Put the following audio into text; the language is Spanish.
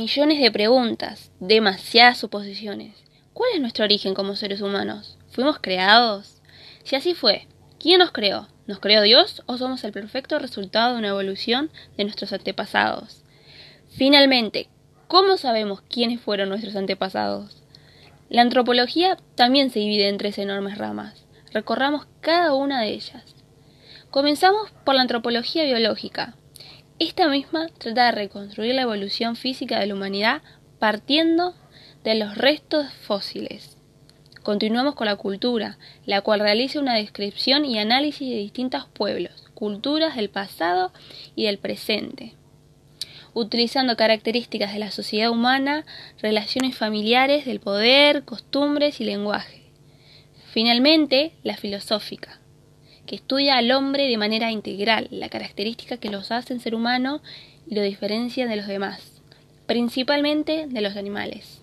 Millones de preguntas, demasiadas suposiciones. ¿Cuál es nuestro origen como seres humanos? ¿Fuimos creados? Si así fue, ¿quién nos creó? ¿Nos creó Dios o somos el perfecto resultado de una evolución de nuestros antepasados? Finalmente, ¿cómo sabemos quiénes fueron nuestros antepasados? La antropología también se divide en tres enormes ramas. Recorramos cada una de ellas. Comenzamos por la antropología biológica. Esta misma trata de reconstruir la evolución física de la humanidad partiendo de los restos fósiles. Continuamos con la cultura, la cual realiza una descripción y análisis de distintos pueblos, culturas del pasado y del presente utilizando características de la sociedad humana, relaciones familiares, del poder, costumbres y lenguaje. Finalmente, la filosófica, que estudia al hombre de manera integral, la característica que los hace ser humano y lo diferencia de los demás, principalmente de los animales.